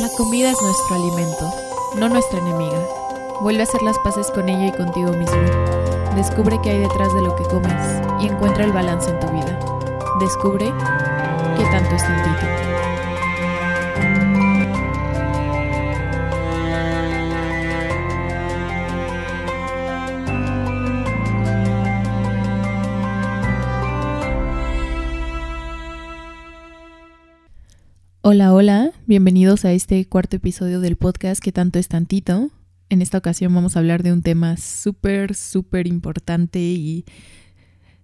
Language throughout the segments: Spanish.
La comida es nuestro alimento, no nuestra enemiga. Vuelve a hacer las paces con ella y contigo mismo. Descubre qué hay detrás de lo que comes y encuentra el balance en tu vida. Descubre qué tanto está en. Hola, hola, bienvenidos a este cuarto episodio del podcast que tanto es tantito. En esta ocasión vamos a hablar de un tema súper, súper importante y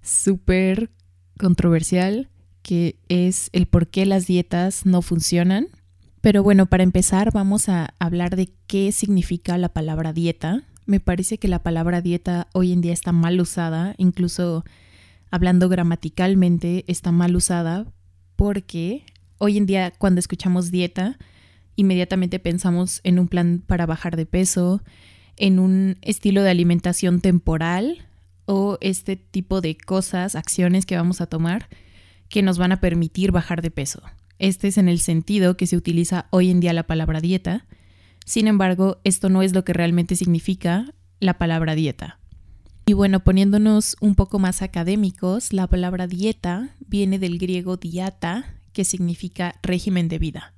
súper controversial, que es el por qué las dietas no funcionan. Pero bueno, para empezar vamos a hablar de qué significa la palabra dieta. Me parece que la palabra dieta hoy en día está mal usada, incluso hablando gramaticalmente está mal usada porque hoy en día cuando escuchamos dieta, inmediatamente pensamos en un plan para bajar de peso, en un estilo de alimentación temporal o este tipo de cosas, acciones que vamos a tomar que nos van a permitir bajar de peso. Este es en el sentido que se utiliza hoy en día la palabra dieta. Sin embargo, esto no es lo que realmente significa la palabra dieta. Y bueno, poniéndonos un poco más académicos, la palabra dieta viene del griego diata, que significa régimen de vida,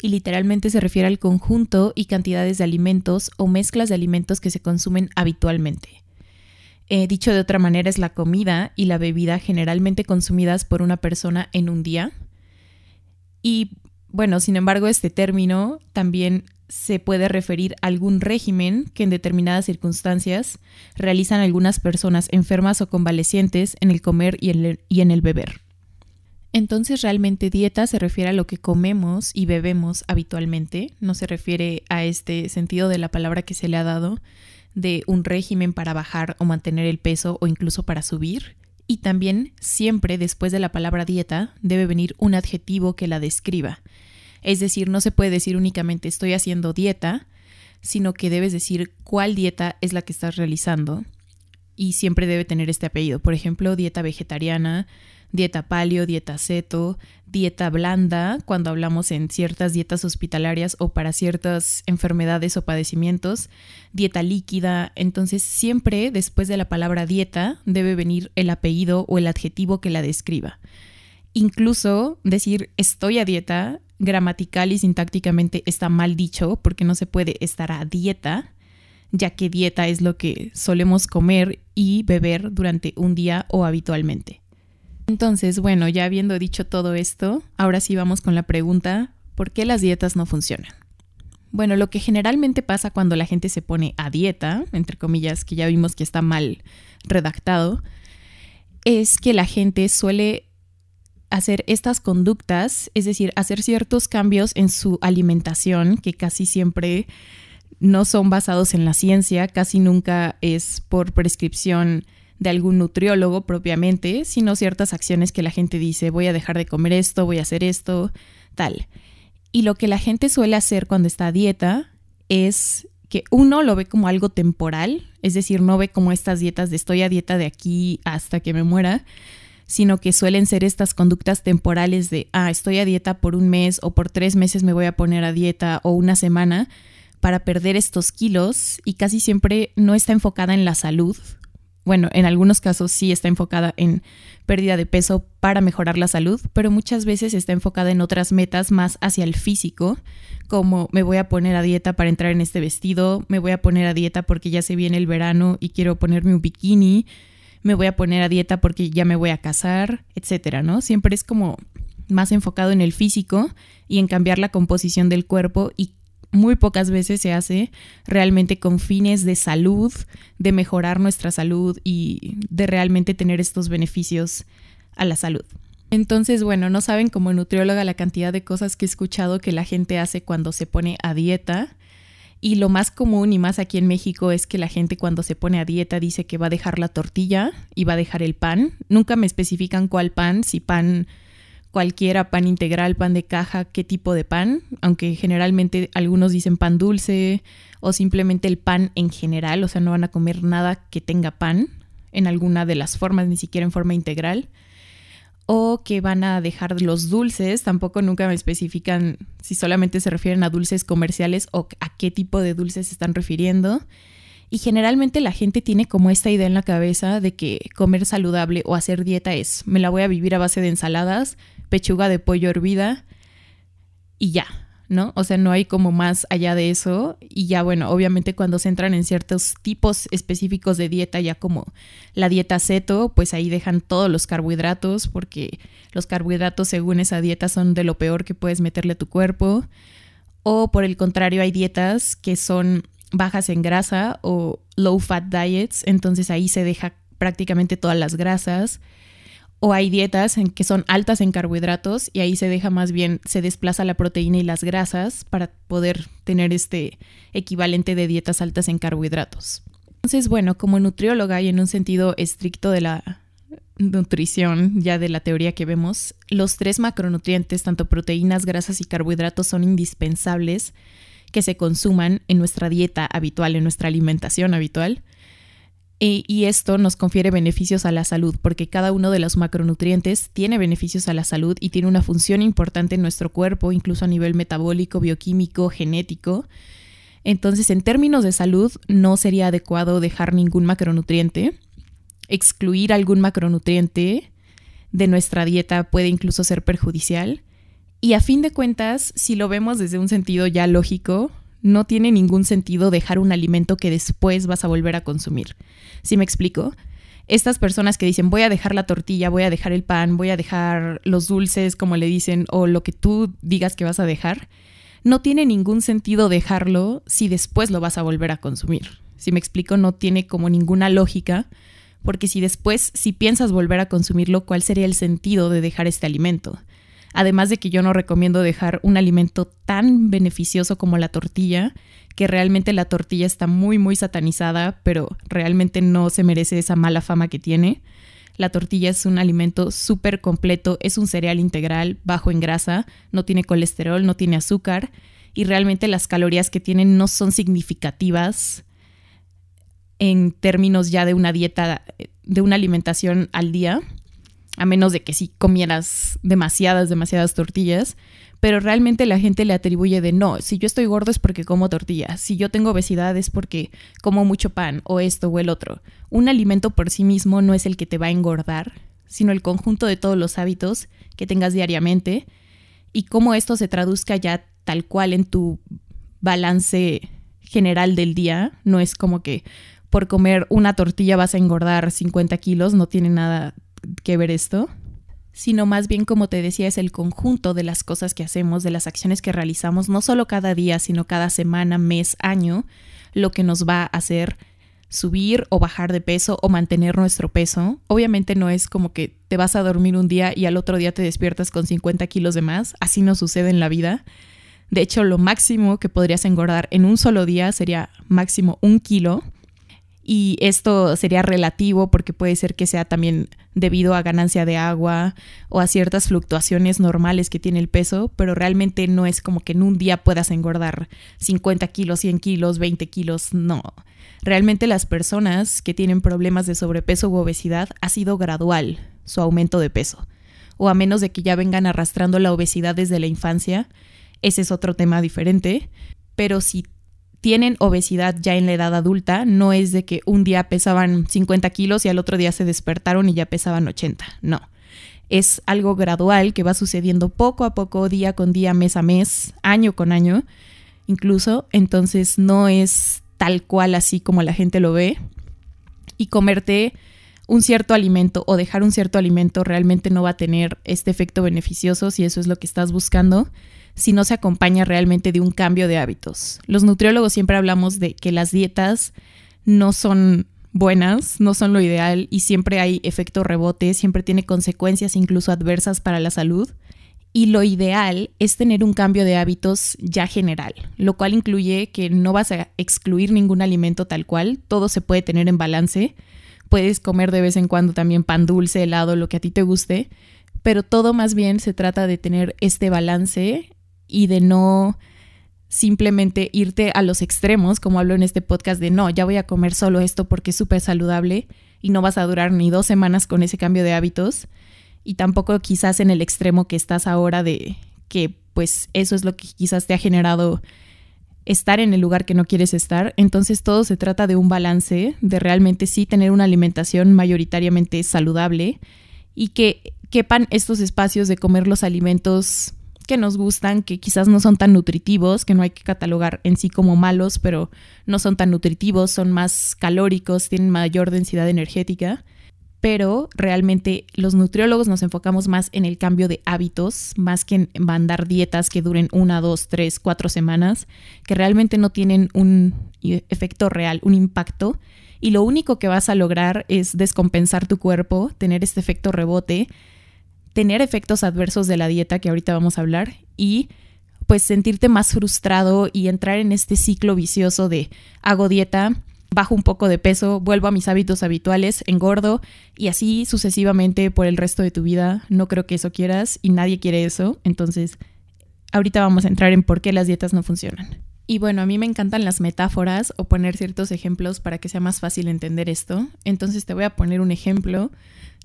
y literalmente se refiere al conjunto y cantidades de alimentos o mezclas de alimentos que se consumen habitualmente. Eh, dicho de otra manera, es la comida y la bebida generalmente consumidas por una persona en un día. Y bueno, sin embargo, este término también se puede referir a algún régimen que en determinadas circunstancias realizan algunas personas enfermas o convalecientes en el comer y en el beber. Entonces realmente dieta se refiere a lo que comemos y bebemos habitualmente, no se refiere a este sentido de la palabra que se le ha dado de un régimen para bajar o mantener el peso o incluso para subir. Y también siempre después de la palabra dieta debe venir un adjetivo que la describa. Es decir, no se puede decir únicamente estoy haciendo dieta, sino que debes decir cuál dieta es la que estás realizando y siempre debe tener este apellido. Por ejemplo, dieta vegetariana, dieta paleo, dieta ceto, dieta blanda, cuando hablamos en ciertas dietas hospitalarias o para ciertas enfermedades o padecimientos, dieta líquida. Entonces, siempre después de la palabra dieta debe venir el apellido o el adjetivo que la describa. Incluso decir estoy a dieta, gramatical y sintácticamente está mal dicho porque no se puede estar a dieta, ya que dieta es lo que solemos comer y beber durante un día o habitualmente. Entonces, bueno, ya habiendo dicho todo esto, ahora sí vamos con la pregunta, ¿por qué las dietas no funcionan? Bueno, lo que generalmente pasa cuando la gente se pone a dieta, entre comillas, que ya vimos que está mal redactado, es que la gente suele hacer estas conductas, es decir, hacer ciertos cambios en su alimentación que casi siempre no son basados en la ciencia, casi nunca es por prescripción de algún nutriólogo propiamente, sino ciertas acciones que la gente dice, voy a dejar de comer esto, voy a hacer esto, tal. Y lo que la gente suele hacer cuando está a dieta es que uno lo ve como algo temporal, es decir, no ve como estas dietas de estoy a dieta de aquí hasta que me muera, sino que suelen ser estas conductas temporales de, ah, estoy a dieta por un mes o por tres meses me voy a poner a dieta o una semana para perder estos kilos y casi siempre no está enfocada en la salud, bueno, en algunos casos sí está enfocada en pérdida de peso para mejorar la salud, pero muchas veces está enfocada en otras metas más hacia el físico, como me voy a poner a dieta para entrar en este vestido, me voy a poner a dieta porque ya se viene el verano y quiero ponerme un bikini, me voy a poner a dieta porque ya me voy a casar, etcétera, ¿no? Siempre es como más enfocado en el físico y en cambiar la composición del cuerpo y muy pocas veces se hace realmente con fines de salud, de mejorar nuestra salud y de realmente tener estos beneficios a la salud. Entonces, bueno, no saben como nutrióloga la cantidad de cosas que he escuchado que la gente hace cuando se pone a dieta. Y lo más común y más aquí en México es que la gente cuando se pone a dieta dice que va a dejar la tortilla y va a dejar el pan. Nunca me especifican cuál pan, si pan cualquiera, pan integral, pan de caja, qué tipo de pan, aunque generalmente algunos dicen pan dulce o simplemente el pan en general, o sea, no van a comer nada que tenga pan en alguna de las formas, ni siquiera en forma integral. o que van a dejar los dulces, tampoco nunca me especifican si solamente se refieren a dulces comerciales o a qué tipo de dulces se están refiriendo. Y generalmente la gente tiene como esta idea en la cabeza de que comer saludable o hacer dieta es, me la voy a vivir a base de ensaladas, pechuga de pollo hervida y ya, ¿no? O sea, no hay como más allá de eso. Y ya, bueno, obviamente cuando se entran en ciertos tipos específicos de dieta, ya como la dieta ceto, pues ahí dejan todos los carbohidratos, porque los carbohidratos según esa dieta son de lo peor que puedes meterle a tu cuerpo. O por el contrario, hay dietas que son bajas en grasa o low fat diets, entonces ahí se deja prácticamente todas las grasas o hay dietas en que son altas en carbohidratos y ahí se deja más bien, se desplaza la proteína y las grasas para poder tener este equivalente de dietas altas en carbohidratos. Entonces, bueno, como nutrióloga y en un sentido estricto de la nutrición, ya de la teoría que vemos, los tres macronutrientes, tanto proteínas, grasas y carbohidratos, son indispensables que se consuman en nuestra dieta habitual, en nuestra alimentación habitual y esto nos confiere beneficios a la salud, porque cada uno de los macronutrientes tiene beneficios a la salud y tiene una función importante en nuestro cuerpo, incluso a nivel metabólico, bioquímico, genético. Entonces, en términos de salud, no sería adecuado dejar ningún macronutriente. Excluir algún macronutriente de nuestra dieta puede incluso ser perjudicial. Y a fin de cuentas, si lo vemos desde un sentido ya lógico, no tiene ningún sentido dejar un alimento que después vas a volver a consumir. ¿Sí me explico? Estas personas que dicen voy a dejar la tortilla, voy a dejar el pan, voy a dejar los dulces, como le dicen, o lo que tú digas que vas a dejar, no tiene ningún sentido dejarlo si después lo vas a volver a consumir. Si me explico, no tiene como ninguna lógica, porque si después, si piensas volver a consumirlo, ¿cuál sería el sentido de dejar este alimento? Además de que yo no recomiendo dejar un alimento tan beneficioso como la tortilla, que realmente la tortilla está muy, muy satanizada, pero realmente no se merece esa mala fama que tiene. La tortilla es un alimento súper completo, es un cereal integral, bajo en grasa, no tiene colesterol, no tiene azúcar y realmente las calorías que tienen no son significativas en términos ya de una dieta, de una alimentación al día a menos de que sí comieras demasiadas, demasiadas tortillas, pero realmente la gente le atribuye de no, si yo estoy gordo es porque como tortillas, si yo tengo obesidad es porque como mucho pan o esto o el otro. Un alimento por sí mismo no es el que te va a engordar, sino el conjunto de todos los hábitos que tengas diariamente y cómo esto se traduzca ya tal cual en tu balance general del día. No es como que por comer una tortilla vas a engordar 50 kilos, no tiene nada que ver esto, sino más bien, como te decía, es el conjunto de las cosas que hacemos, de las acciones que realizamos, no solo cada día, sino cada semana, mes, año, lo que nos va a hacer subir o bajar de peso o mantener nuestro peso. Obviamente no es como que te vas a dormir un día y al otro día te despiertas con 50 kilos de más, así no sucede en la vida. De hecho, lo máximo que podrías engordar en un solo día sería máximo un kilo y esto sería relativo porque puede ser que sea también debido a ganancia de agua o a ciertas fluctuaciones normales que tiene el peso, pero realmente no es como que en un día puedas engordar 50 kilos, 100 kilos, 20 kilos, no. Realmente las personas que tienen problemas de sobrepeso u obesidad ha sido gradual su aumento de peso, o a menos de que ya vengan arrastrando la obesidad desde la infancia, ese es otro tema diferente, pero si tienen obesidad ya en la edad adulta, no es de que un día pesaban 50 kilos y al otro día se despertaron y ya pesaban 80, no. Es algo gradual que va sucediendo poco a poco, día con día, mes a mes, año con año, incluso, entonces no es tal cual así como la gente lo ve. Y comerte un cierto alimento o dejar un cierto alimento realmente no va a tener este efecto beneficioso si eso es lo que estás buscando si no se acompaña realmente de un cambio de hábitos. Los nutriólogos siempre hablamos de que las dietas no son buenas, no son lo ideal y siempre hay efecto rebote, siempre tiene consecuencias incluso adversas para la salud. Y lo ideal es tener un cambio de hábitos ya general, lo cual incluye que no vas a excluir ningún alimento tal cual, todo se puede tener en balance. Puedes comer de vez en cuando también pan dulce, helado, lo que a ti te guste, pero todo más bien se trata de tener este balance y de no simplemente irte a los extremos, como hablo en este podcast de no, ya voy a comer solo esto porque es súper saludable y no vas a durar ni dos semanas con ese cambio de hábitos. y tampoco quizás en el extremo que estás ahora de que pues eso es lo que quizás te ha generado estar en el lugar que no quieres estar. Entonces todo se trata de un balance, de realmente sí tener una alimentación mayoritariamente saludable y que quepan estos espacios de comer los alimentos que nos gustan, que quizás no son tan nutritivos, que no hay que catalogar en sí como malos, pero no son tan nutritivos, son más calóricos, tienen mayor densidad energética. Pero realmente los nutriólogos nos enfocamos más en el cambio de hábitos, más que en mandar dietas que duren una, dos, tres, cuatro semanas, que realmente no tienen un efecto real, un impacto. Y lo único que vas a lograr es descompensar tu cuerpo, tener este efecto rebote tener efectos adversos de la dieta que ahorita vamos a hablar y pues sentirte más frustrado y entrar en este ciclo vicioso de hago dieta, bajo un poco de peso, vuelvo a mis hábitos habituales, engordo y así sucesivamente por el resto de tu vida. No creo que eso quieras y nadie quiere eso. Entonces, ahorita vamos a entrar en por qué las dietas no funcionan. Y bueno, a mí me encantan las metáforas o poner ciertos ejemplos para que sea más fácil entender esto. Entonces te voy a poner un ejemplo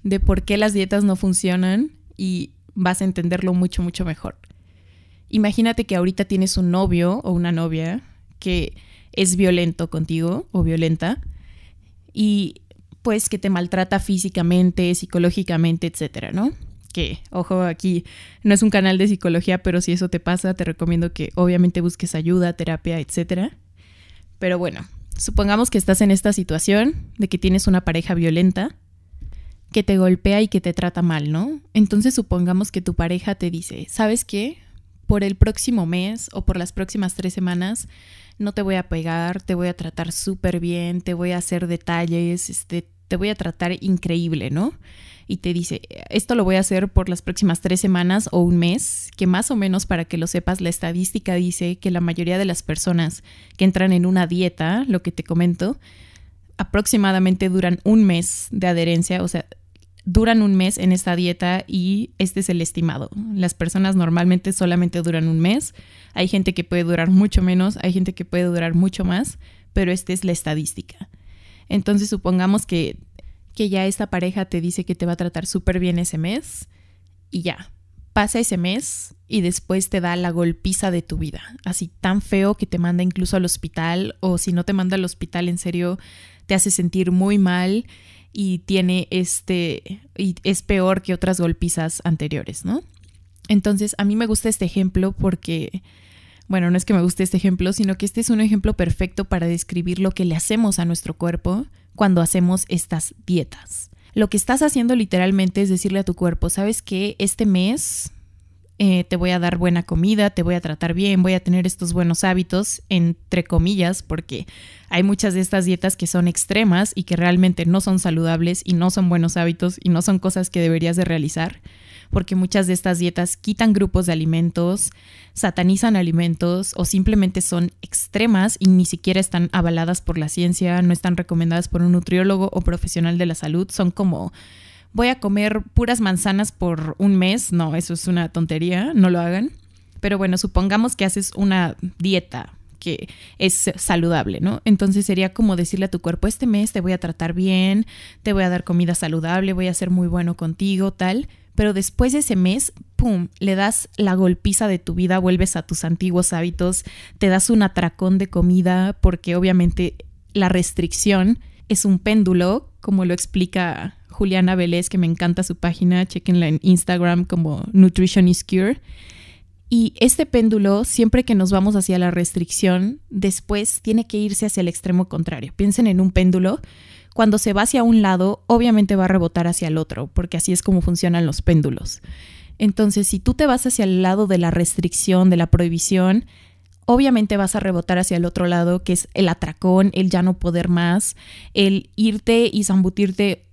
de por qué las dietas no funcionan y vas a entenderlo mucho, mucho mejor. Imagínate que ahorita tienes un novio o una novia que es violento contigo o violenta y pues que te maltrata físicamente, psicológicamente, etcétera, ¿no? Que, ojo, aquí no es un canal de psicología, pero si eso te pasa, te recomiendo que obviamente busques ayuda, terapia, etcétera. Pero bueno, supongamos que estás en esta situación de que tienes una pareja violenta que te golpea y que te trata mal, ¿no? Entonces supongamos que tu pareja te dice, ¿sabes qué? Por el próximo mes o por las próximas tres semanas no te voy a pegar, te voy a tratar súper bien, te voy a hacer detalles, este, te voy a tratar increíble, ¿no? Y te dice, esto lo voy a hacer por las próximas tres semanas o un mes, que más o menos para que lo sepas, la estadística dice que la mayoría de las personas que entran en una dieta, lo que te comento, aproximadamente duran un mes de adherencia, o sea, duran un mes en esta dieta y este es el estimado. Las personas normalmente solamente duran un mes. Hay gente que puede durar mucho menos, hay gente que puede durar mucho más, pero esta es la estadística. Entonces supongamos que, que ya esta pareja te dice que te va a tratar súper bien ese mes y ya. Pasa ese mes y después te da la golpiza de tu vida. Así tan feo que te manda incluso al hospital o si no te manda al hospital en serio te hace sentir muy mal y tiene este, y es peor que otras golpizas anteriores, ¿no? Entonces, a mí me gusta este ejemplo porque, bueno, no es que me guste este ejemplo, sino que este es un ejemplo perfecto para describir lo que le hacemos a nuestro cuerpo cuando hacemos estas dietas. Lo que estás haciendo literalmente es decirle a tu cuerpo, ¿sabes qué? Este mes eh, te voy a dar buena comida, te voy a tratar bien, voy a tener estos buenos hábitos, entre comillas, porque hay muchas de estas dietas que son extremas y que realmente no son saludables y no son buenos hábitos y no son cosas que deberías de realizar, porque muchas de estas dietas quitan grupos de alimentos, satanizan alimentos o simplemente son extremas y ni siquiera están avaladas por la ciencia, no están recomendadas por un nutriólogo o profesional de la salud, son como voy a comer puras manzanas por un mes. No, eso es una tontería, no lo hagan. Pero bueno, supongamos que haces una dieta que es saludable, ¿no? Entonces sería como decirle a tu cuerpo, este mes te voy a tratar bien, te voy a dar comida saludable, voy a ser muy bueno contigo, tal. Pero después de ese mes, ¡pum!, le das la golpiza de tu vida, vuelves a tus antiguos hábitos, te das un atracón de comida, porque obviamente la restricción es un péndulo, como lo explica Juliana Vélez, que me encanta su página, chequenla en Instagram como Nutrition is Cure. Y este péndulo, siempre que nos vamos hacia la restricción, después tiene que irse hacia el extremo contrario. Piensen en un péndulo. Cuando se va hacia un lado, obviamente va a rebotar hacia el otro, porque así es como funcionan los péndulos. Entonces, si tú te vas hacia el lado de la restricción, de la prohibición, obviamente vas a rebotar hacia el otro lado, que es el atracón, el ya no poder más, el irte y zambutirte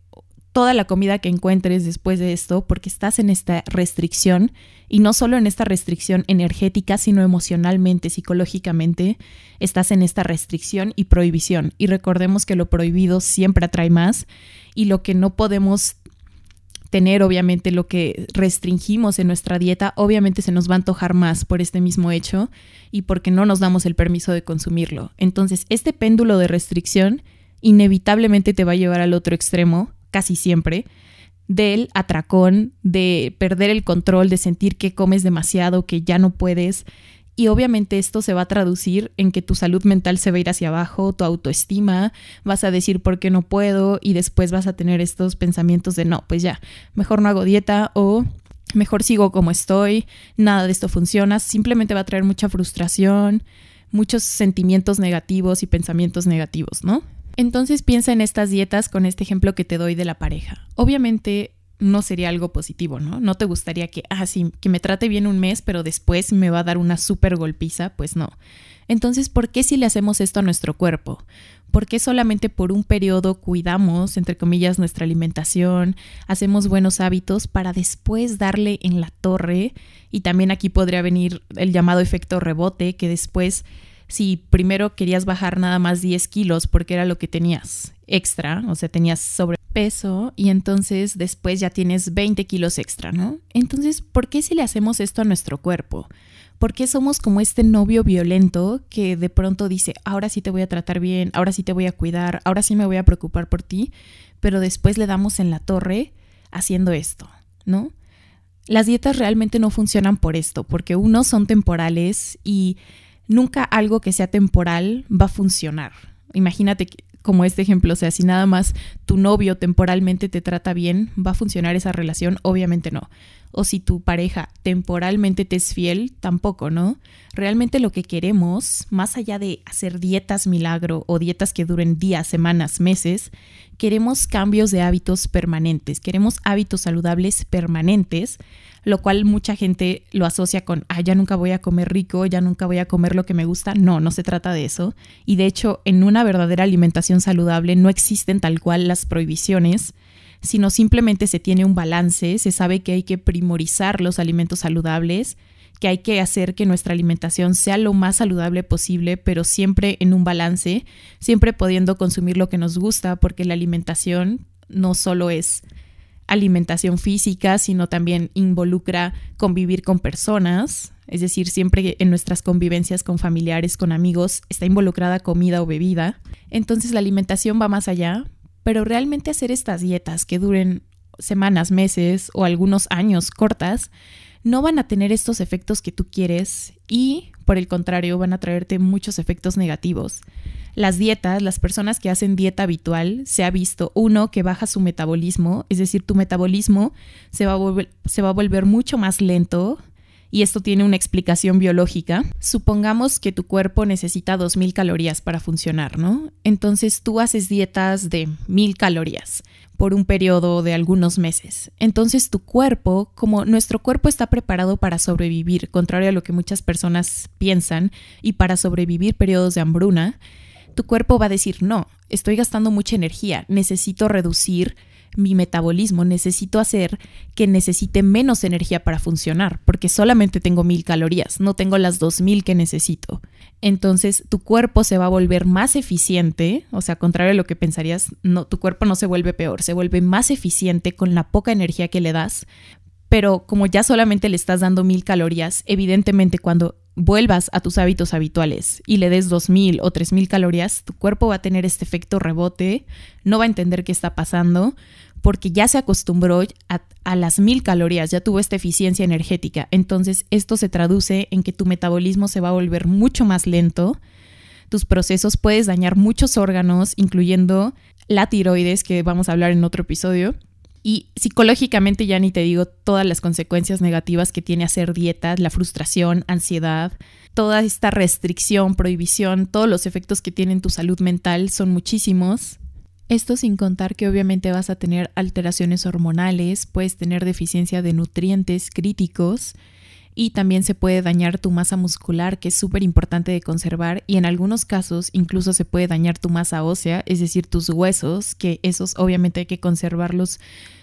toda la comida que encuentres después de esto, porque estás en esta restricción, y no solo en esta restricción energética, sino emocionalmente, psicológicamente, estás en esta restricción y prohibición. Y recordemos que lo prohibido siempre atrae más, y lo que no podemos tener, obviamente, lo que restringimos en nuestra dieta, obviamente se nos va a antojar más por este mismo hecho y porque no nos damos el permiso de consumirlo. Entonces, este péndulo de restricción inevitablemente te va a llevar al otro extremo casi siempre, del atracón, de perder el control, de sentir que comes demasiado, que ya no puedes. Y obviamente esto se va a traducir en que tu salud mental se va a ir hacia abajo, tu autoestima, vas a decir por qué no puedo y después vas a tener estos pensamientos de no, pues ya, mejor no hago dieta o mejor sigo como estoy, nada de esto funciona, simplemente va a traer mucha frustración, muchos sentimientos negativos y pensamientos negativos, ¿no? Entonces piensa en estas dietas con este ejemplo que te doy de la pareja. Obviamente no sería algo positivo, ¿no? No te gustaría que, ah, sí, que me trate bien un mes, pero después me va a dar una súper golpiza, pues no. Entonces, ¿por qué si le hacemos esto a nuestro cuerpo? ¿Por qué solamente por un periodo cuidamos, entre comillas, nuestra alimentación, hacemos buenos hábitos para después darle en la torre? Y también aquí podría venir el llamado efecto rebote, que después, si primero querías bajar nada más 10 kilos porque era lo que tenías extra, o sea, tenías sobrepeso y entonces después ya tienes 20 kilos extra, ¿no? Entonces, ¿por qué si le hacemos esto a nuestro cuerpo? ¿Por qué somos como este novio violento que de pronto dice, ahora sí te voy a tratar bien, ahora sí te voy a cuidar, ahora sí me voy a preocupar por ti, pero después le damos en la torre haciendo esto, ¿no? Las dietas realmente no funcionan por esto, porque uno son temporales y nunca algo que sea temporal va a funcionar. Imagínate como este ejemplo, o sea, si nada más tu novio temporalmente te trata bien, ¿va a funcionar esa relación? Obviamente no o si tu pareja temporalmente te es fiel, tampoco, ¿no? Realmente lo que queremos, más allá de hacer dietas milagro o dietas que duren días, semanas, meses, queremos cambios de hábitos permanentes, queremos hábitos saludables permanentes, lo cual mucha gente lo asocia con, ah, ya nunca voy a comer rico, ya nunca voy a comer lo que me gusta. No, no se trata de eso. Y de hecho, en una verdadera alimentación saludable no existen tal cual las prohibiciones sino simplemente se tiene un balance, se sabe que hay que primorizar los alimentos saludables, que hay que hacer que nuestra alimentación sea lo más saludable posible, pero siempre en un balance, siempre pudiendo consumir lo que nos gusta, porque la alimentación no solo es alimentación física, sino también involucra convivir con personas, es decir, siempre en nuestras convivencias con familiares, con amigos, está involucrada comida o bebida. Entonces la alimentación va más allá, pero realmente hacer estas dietas que duren semanas, meses o algunos años cortas, no van a tener estos efectos que tú quieres y, por el contrario, van a traerte muchos efectos negativos. Las dietas, las personas que hacen dieta habitual, se ha visto, uno, que baja su metabolismo, es decir, tu metabolismo se va a, se va a volver mucho más lento, y esto tiene una explicación biológica. Supongamos que tu cuerpo necesita 2.000 calorías para funcionar, ¿no? Entonces tú haces dietas de 1.000 calorías por un periodo de algunos meses. Entonces tu cuerpo, como nuestro cuerpo está preparado para sobrevivir, contrario a lo que muchas personas piensan, y para sobrevivir periodos de hambruna, tu cuerpo va a decir, no, estoy gastando mucha energía, necesito reducir mi metabolismo, necesito hacer que necesite menos energía para funcionar, porque solamente tengo mil calorías, no tengo las dos mil que necesito. Entonces tu cuerpo se va a volver más eficiente, o sea, contrario a lo que pensarías, no, tu cuerpo no se vuelve peor, se vuelve más eficiente con la poca energía que le das, pero como ya solamente le estás dando mil calorías, evidentemente cuando vuelvas a tus hábitos habituales y le des dos mil o tres mil calorías, tu cuerpo va a tener este efecto rebote, no va a entender qué está pasando porque ya se acostumbró a, las mil calorías, ya tuvo esta eficiencia energética. Entonces esto se traduce en que tu metabolismo se va a volver mucho más lento, tus procesos puedes dañar muchos órganos, incluyendo la tiroides, que vamos a hablar en otro episodio y psicológicamente ya ni te digo todas las consecuencias negativas que tiene hacer dietas, la frustración, ansiedad, toda esta restricción, prohibición, todos los efectos que tiene en tu salud mental son muchísimos. Esto sin contar que obviamente vas a tener alteraciones hormonales, puedes tener deficiencia de nutrientes críticos y también se puede dañar tu masa muscular, que es súper importante de conservar, y en algunos casos incluso se puede dañar tu masa ósea, es decir, tus huesos, que esos obviamente hay que conservarlos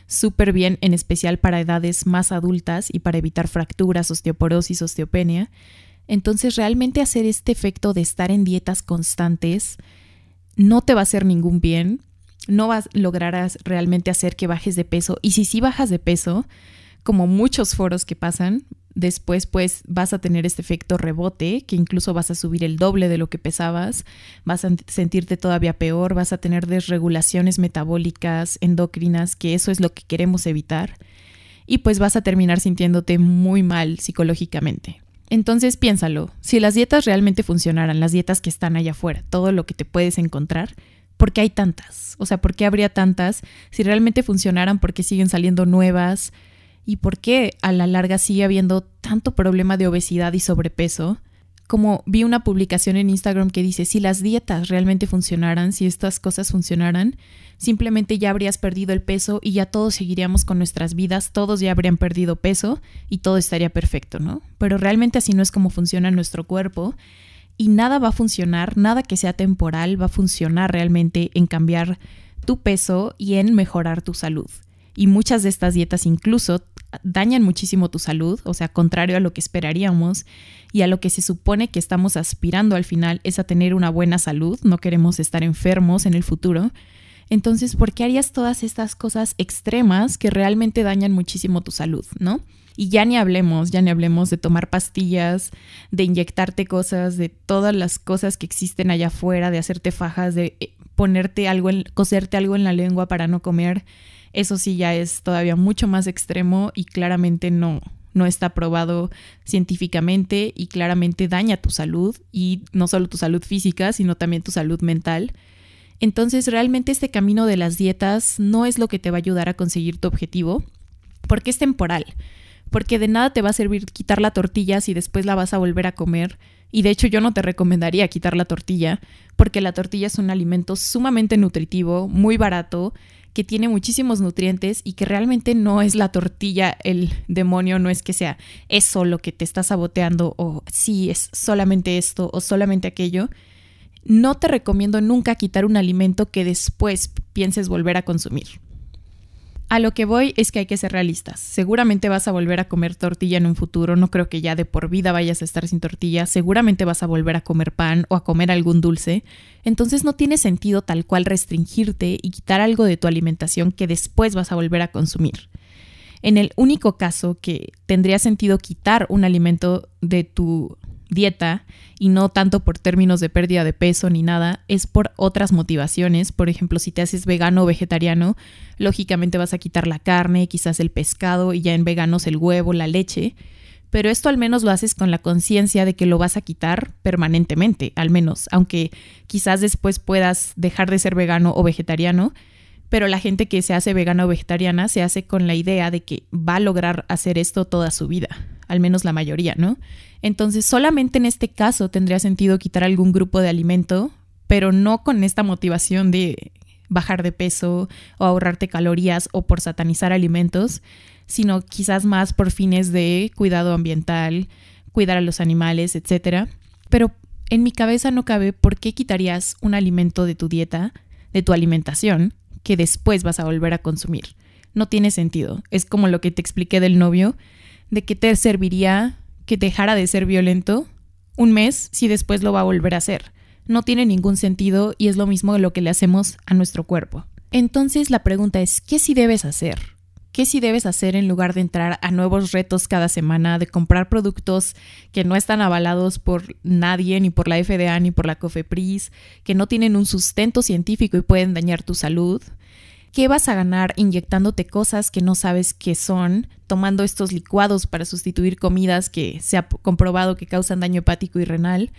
súper bien, en especial para edades más adultas y para evitar fracturas, osteoporosis, osteopenia. Entonces, realmente hacer este efecto de estar en dietas constantes no te va a hacer ningún bien, no vas lograrás realmente hacer que bajes de peso, y si sí bajas de peso, como muchos foros que pasan, después pues vas a tener este efecto rebote, que incluso vas a subir el doble de lo que pesabas, vas a sentirte todavía peor, vas a tener desregulaciones metabólicas, endocrinas, que eso es lo que queremos evitar, y pues vas a terminar sintiéndote muy mal psicológicamente. Entonces piénsalo, si las dietas realmente funcionaran, las dietas que están allá afuera, todo lo que te puedes encontrar, ¿por qué hay tantas? O sea, ¿por qué habría tantas? Si realmente funcionaran, ¿por qué siguen saliendo nuevas? Y por qué a la larga sigue habiendo tanto problema de obesidad y sobrepeso. Como vi una publicación en Instagram que dice, si las dietas realmente funcionaran, si estas cosas funcionaran, simplemente ya habrías perdido el peso y ya todos seguiríamos con nuestras vidas, todos ya habrían perdido peso y todo estaría perfecto, ¿no? Pero realmente así no es como funciona nuestro cuerpo y nada va a funcionar, nada que sea temporal va a funcionar realmente en cambiar tu peso y en mejorar tu salud. Y muchas de estas dietas incluso dañan muchísimo tu salud, o sea, contrario a lo que esperaríamos y a lo que se supone que estamos aspirando al final es a tener una buena salud, no queremos estar enfermos en el futuro. Entonces, ¿por qué harías todas estas cosas extremas que realmente dañan muchísimo tu salud, no? Y ya ni hablemos, ya ni hablemos de tomar pastillas, de inyectarte cosas, de todas las cosas que existen allá afuera, de hacerte fajas, de eh, ponerte algo, en, coserte algo en la lengua para no comer. Eso sí ya es todavía mucho más extremo y claramente no, no está probado científicamente y claramente daña tu salud y no solo tu salud física, sino también tu salud mental. Entonces realmente este camino de las dietas no es lo que te va a ayudar a conseguir tu objetivo, porque es temporal, porque de nada te va a servir quitar la tortilla si después la vas a volver a comer. Y de hecho yo no te recomendaría quitar la tortilla, porque la tortilla es un alimento sumamente nutritivo, muy barato que tiene muchísimos nutrientes y que realmente no es la tortilla el demonio, no es que sea eso lo que te está saboteando o sí es solamente esto o solamente aquello. No te recomiendo nunca quitar un alimento que después pienses volver a consumir. A lo que voy es que hay que ser realistas. Seguramente vas a volver a comer tortilla en un futuro, no creo que ya de por vida vayas a estar sin tortilla, seguramente vas a volver a comer pan o a comer algún dulce, entonces no tiene sentido tal cual restringirte y quitar algo de tu alimentación que después vas a volver a consumir. En el único caso que tendría sentido quitar un alimento de tu dieta y no tanto por términos de pérdida de peso ni nada, es por otras motivaciones. Por ejemplo, si te haces vegano o vegetariano, lógicamente vas a quitar la carne, quizás el pescado y ya en veganos el huevo, la leche. Pero esto al menos lo haces con la conciencia de que lo vas a quitar permanentemente, al menos, aunque quizás después puedas dejar de ser vegano o vegetariano, pero la gente que se hace vegana o vegetariana se hace con la idea de que va a lograr hacer esto toda su vida, al menos la mayoría, ¿no? Entonces, solamente en este caso tendría sentido quitar algún grupo de alimento, pero no con esta motivación de bajar de peso o ahorrarte calorías o por satanizar alimentos, sino quizás más por fines de cuidado ambiental, cuidar a los animales, etc. Pero en mi cabeza no cabe por qué quitarías un alimento de tu dieta, de tu alimentación, que después vas a volver a consumir. No tiene sentido. Es como lo que te expliqué del novio, de que te serviría que dejara de ser violento un mes si después lo va a volver a hacer. No tiene ningún sentido y es lo mismo de lo que le hacemos a nuestro cuerpo. Entonces la pregunta es, ¿qué sí debes hacer? ¿Qué sí debes hacer en lugar de entrar a nuevos retos cada semana, de comprar productos que no están avalados por nadie, ni por la FDA, ni por la COFEPRIS, que no tienen un sustento científico y pueden dañar tu salud? ¿Qué vas a ganar inyectándote cosas que no sabes qué son, tomando estos licuados para sustituir comidas que se ha comprobado que causan daño hepático y renal?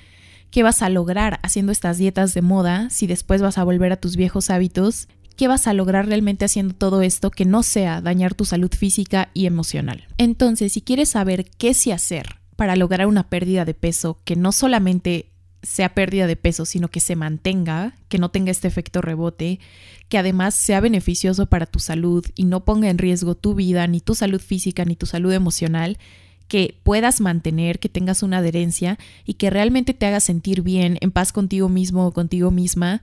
¿Qué vas a lograr haciendo estas dietas de moda si después vas a volver a tus viejos hábitos? ¿Qué vas a lograr realmente haciendo todo esto que no sea dañar tu salud física y emocional? Entonces, si quieres saber qué sí hacer para lograr una pérdida de peso que no solamente sea pérdida de peso, sino que se mantenga, que no tenga este efecto rebote, que además sea beneficioso para tu salud y no ponga en riesgo tu vida, ni tu salud física, ni tu salud emocional, que puedas mantener, que tengas una adherencia y que realmente te haga sentir bien, en paz contigo mismo o contigo misma,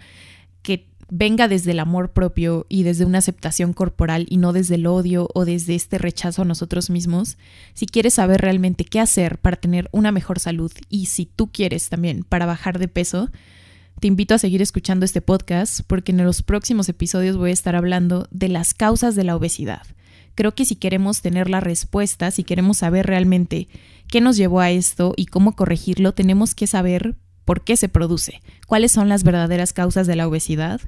venga desde el amor propio y desde una aceptación corporal y no desde el odio o desde este rechazo a nosotros mismos, si quieres saber realmente qué hacer para tener una mejor salud y si tú quieres también para bajar de peso, te invito a seguir escuchando este podcast porque en los próximos episodios voy a estar hablando de las causas de la obesidad. Creo que si queremos tener la respuesta, si queremos saber realmente qué nos llevó a esto y cómo corregirlo, tenemos que saber por qué se produce, cuáles son las verdaderas causas de la obesidad,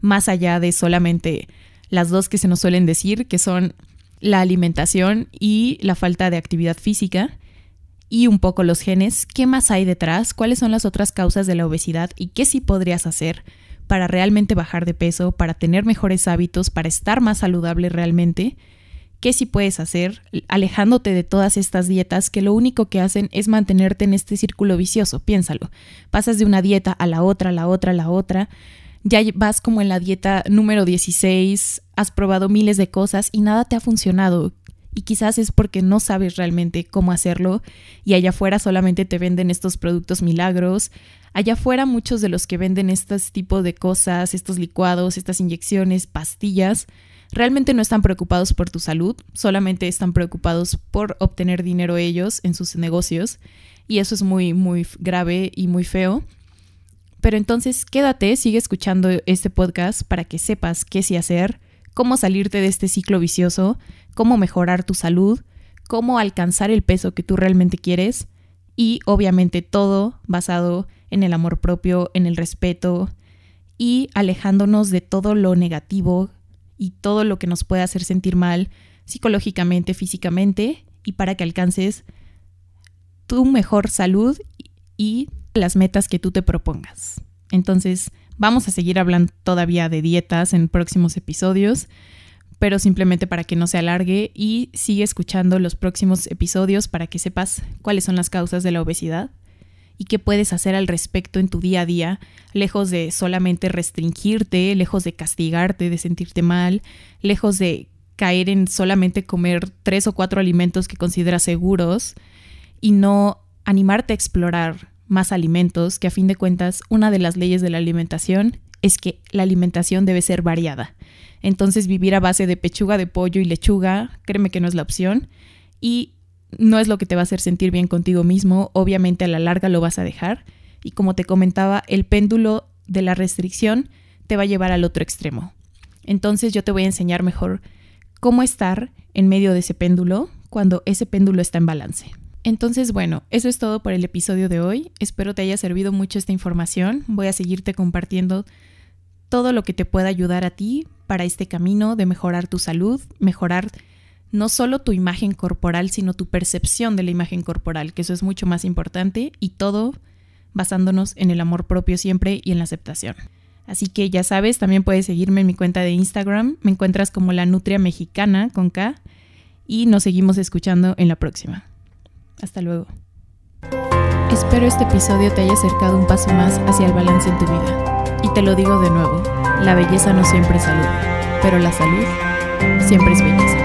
más allá de solamente las dos que se nos suelen decir, que son la alimentación y la falta de actividad física, y un poco los genes, qué más hay detrás, cuáles son las otras causas de la obesidad y qué sí podrías hacer para realmente bajar de peso, para tener mejores hábitos, para estar más saludable realmente. ¿Qué sí puedes hacer alejándote de todas estas dietas que lo único que hacen es mantenerte en este círculo vicioso? Piénsalo. Pasas de una dieta a la otra, a la otra, a la otra. Ya vas como en la dieta número 16, has probado miles de cosas y nada te ha funcionado. Y quizás es porque no sabes realmente cómo hacerlo y allá afuera solamente te venden estos productos milagros, Allá afuera muchos de los que venden este tipo de cosas, estos licuados, estas inyecciones, pastillas, realmente no están preocupados por tu salud, solamente están preocupados por obtener dinero ellos en sus negocios y eso es muy, muy grave y muy feo. Pero entonces quédate, sigue escuchando este podcast para que sepas qué sí hacer, cómo salirte de este ciclo vicioso, cómo mejorar tu salud, cómo alcanzar el peso que tú realmente quieres y obviamente todo basado en el amor propio, en el respeto y alejándonos de todo lo negativo y todo lo que nos puede hacer sentir mal psicológicamente, físicamente y para que alcances tu mejor salud y las metas que tú te propongas. Entonces, vamos a seguir hablando todavía de dietas en próximos episodios, pero simplemente para que no se alargue y sigue escuchando los próximos episodios para que sepas cuáles son las causas de la obesidad y qué puedes hacer al respecto en tu día a día, lejos de solamente restringirte, lejos de castigarte, de sentirte mal, lejos de caer en solamente comer tres o cuatro alimentos que consideras seguros y no animarte a explorar más alimentos, que a fin de cuentas una de las leyes de la alimentación es que la alimentación debe ser variada. Entonces vivir a base de pechuga de pollo y lechuga, créeme que no es la opción. Y no es lo que te va a hacer sentir bien contigo mismo, obviamente a la larga lo vas a dejar y como te comentaba, el péndulo de la restricción te va a llevar al otro extremo. Entonces yo te voy a enseñar mejor cómo estar en medio de ese péndulo cuando ese péndulo está en balance. Entonces, bueno, eso es todo por el episodio de hoy. Espero te haya servido mucho esta información. Voy a seguirte compartiendo todo lo que te pueda ayudar a ti para este camino de mejorar tu salud, mejorar no solo tu imagen corporal, sino tu percepción de la imagen corporal, que eso es mucho más importante y todo basándonos en el amor propio siempre y en la aceptación. Así que ya sabes, también puedes seguirme en mi cuenta de Instagram, me encuentras como la Nutria Mexicana con K y nos seguimos escuchando en la próxima. Hasta luego. Espero este episodio te haya acercado un paso más hacia el balance en tu vida. Y te lo digo de nuevo, la belleza no siempre es salud, pero la salud siempre es belleza.